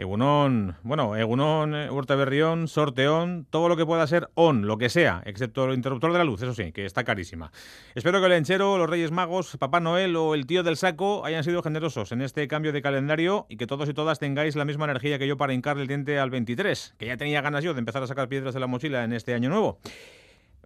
Egunon, bueno, Egunon, eh, Huerta Berrión, Sorteón, todo lo que pueda ser on, lo que sea, excepto el interruptor de la luz, eso sí, que está carísima. Espero que el enchero, los Reyes Magos, Papá Noel o el tío del saco hayan sido generosos en este cambio de calendario y que todos y todas tengáis la misma energía que yo para hincarle el diente al 23, que ya tenía ganas yo de empezar a sacar piedras de la mochila en este año nuevo.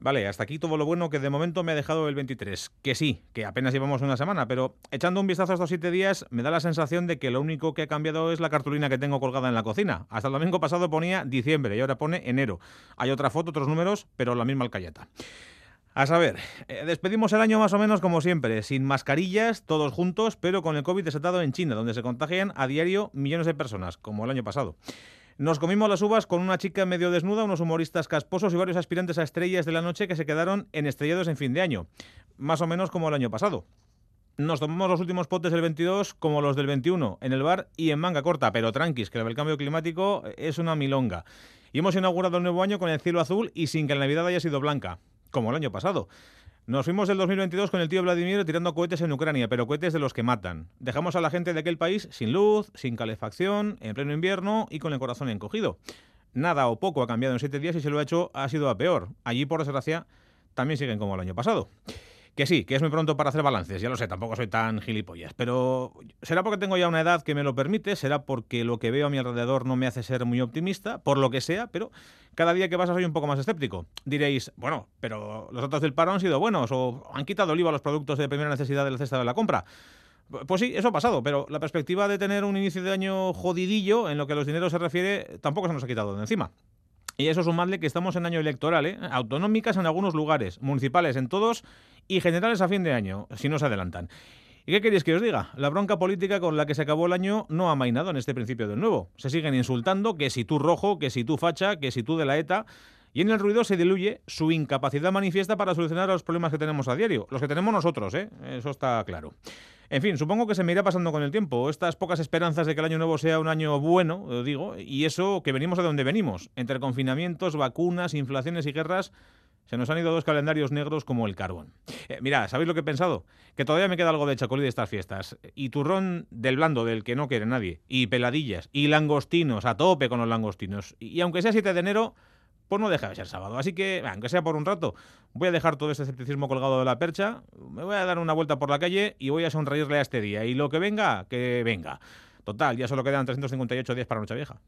Vale, hasta aquí todo lo bueno que de momento me ha dejado el 23. Que sí, que apenas llevamos una semana, pero echando un vistazo a estos siete días me da la sensación de que lo único que ha cambiado es la cartulina que tengo colgada en la cocina. Hasta el domingo pasado ponía diciembre y ahora pone enero. Hay otra foto, otros números, pero la misma alcayeta. A saber, eh, despedimos el año más o menos como siempre, sin mascarillas, todos juntos, pero con el COVID desatado en China, donde se contagian a diario millones de personas, como el año pasado. Nos comimos las uvas con una chica medio desnuda, unos humoristas casposos y varios aspirantes a estrellas de la noche que se quedaron en estrellados en fin de año, más o menos como el año pasado. Nos tomamos los últimos potes del 22 como los del 21, en el bar y en manga corta, pero tranquis, que el cambio climático es una milonga. Y hemos inaugurado el nuevo año con el cielo azul y sin que la Navidad haya sido blanca, como el año pasado. Nos fuimos del 2022 con el tío Vladimir tirando cohetes en Ucrania, pero cohetes de los que matan. Dejamos a la gente de aquel país sin luz, sin calefacción, en pleno invierno y con el corazón encogido. Nada o poco ha cambiado en siete días y se lo ha hecho ha sido a peor. Allí, por desgracia, también siguen como el año pasado. Que sí, que es muy pronto para hacer balances, ya lo sé, tampoco soy tan gilipollas, pero será porque tengo ya una edad que me lo permite, será porque lo que veo a mi alrededor no me hace ser muy optimista, por lo que sea, pero cada día que pasa soy un poco más escéptico. Diréis, bueno, pero los datos del paro han sido buenos o han quitado el IVA a los productos de primera necesidad de la cesta de la compra. Pues sí, eso ha pasado, pero la perspectiva de tener un inicio de año jodidillo en lo que a los dineros se refiere tampoco se nos ha quitado de encima. Y eso sumadle que estamos en año electoral, ¿eh? autonómicas en algunos lugares, municipales en todos y generales a fin de año, si no se adelantan. ¿Y qué queréis que os diga? La bronca política con la que se acabó el año no ha mainado en este principio del nuevo. Se siguen insultando que si tú rojo, que si tú facha, que si tú de la ETA. Y en el ruido se diluye su incapacidad manifiesta para solucionar los problemas que tenemos a diario. Los que tenemos nosotros, ¿eh? Eso está claro. En fin, supongo que se me irá pasando con el tiempo. Estas pocas esperanzas de que el año nuevo sea un año bueno, digo, y eso que venimos de donde venimos. Entre confinamientos, vacunas, inflaciones y guerras, se nos han ido dos calendarios negros como el carbón. Eh, ¿sabéis lo que he pensado? Que todavía me queda algo de chacolí de estas fiestas. Y turrón del blando, del que no quiere nadie. Y peladillas. Y langostinos, a tope con los langostinos. Y aunque sea 7 de enero, pues no deja de ser sábado. Así que, aunque sea por un rato, voy a dejar todo ese escepticismo colgado de la percha, me voy a dar una vuelta por la calle y voy a sonreírle a este día. Y lo que venga, que venga. Total, ya solo quedan 358 días para Nochevieja.